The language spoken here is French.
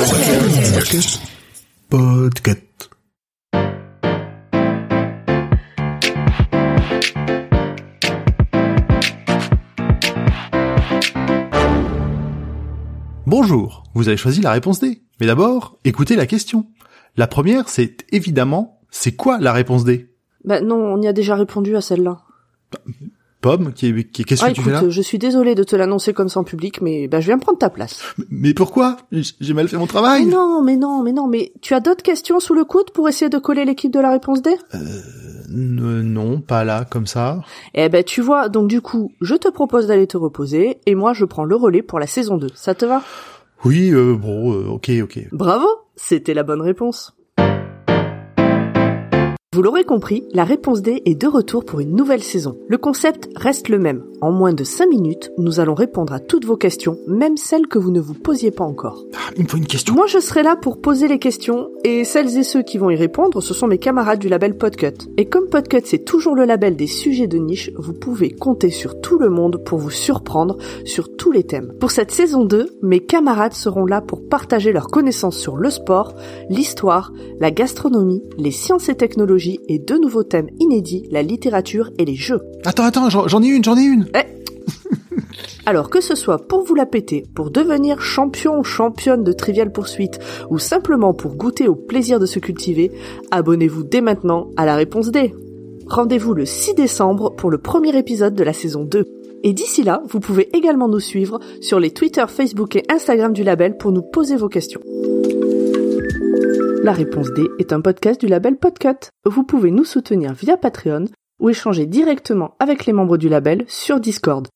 Podcast. Podcast. Bonjour, vous avez choisi la réponse D. Mais d'abord, écoutez la question. La première, c'est évidemment, c'est quoi la réponse D? Bah non, on y a déjà répondu à celle-là. Pomme, qui est, qui, qu'est-ce Ah que tu fais là je suis désolée de te l'annoncer comme ça en public, mais bah je viens prendre ta place. Mais pourquoi? J'ai mal fait mon travail Mais non, mais non, mais non, mais tu as d'autres questions sous le coude pour essayer de coller l'équipe de la réponse D? Euh, Non, pas là, comme ça. Eh ben tu vois, donc du coup, je te propose d'aller te reposer, et moi je prends le relais pour la saison 2. Ça te va? Oui, euh, bon, euh, ok, ok. Bravo C'était la bonne réponse. Vous l'aurez compris, la réponse D est de retour pour une nouvelle saison. Le concept reste le même. En moins de 5 minutes, nous allons répondre à toutes vos questions, même celles que vous ne vous posiez pas encore. Ah, il me faut une question. Moi, je serai là pour poser les questions, et celles et ceux qui vont y répondre, ce sont mes camarades du label Podcut. Et comme Podcut, c'est toujours le label des sujets de niche, vous pouvez compter sur tout le monde pour vous surprendre sur tous les thèmes. Pour cette saison 2, mes camarades seront là pour partager leurs connaissances sur le sport, l'histoire, la gastronomie, les sciences et technologies, et deux nouveaux thèmes inédits, la littérature et les jeux. Attends, attends, j'en j'en ai une, j'en ai une. Alors que ce soit pour vous la péter, pour devenir champion ou championne de Trivial Poursuite, ou simplement pour goûter au plaisir de se cultiver, abonnez-vous dès maintenant à la réponse D. Rendez-vous le 6 décembre pour le premier épisode de la saison 2. Et d'ici là, vous pouvez également nous suivre sur les Twitter, Facebook et Instagram du label pour nous poser vos questions. La réponse D est un podcast du label Podcut. Vous pouvez nous soutenir via Patreon ou échanger directement avec les membres du label sur Discord.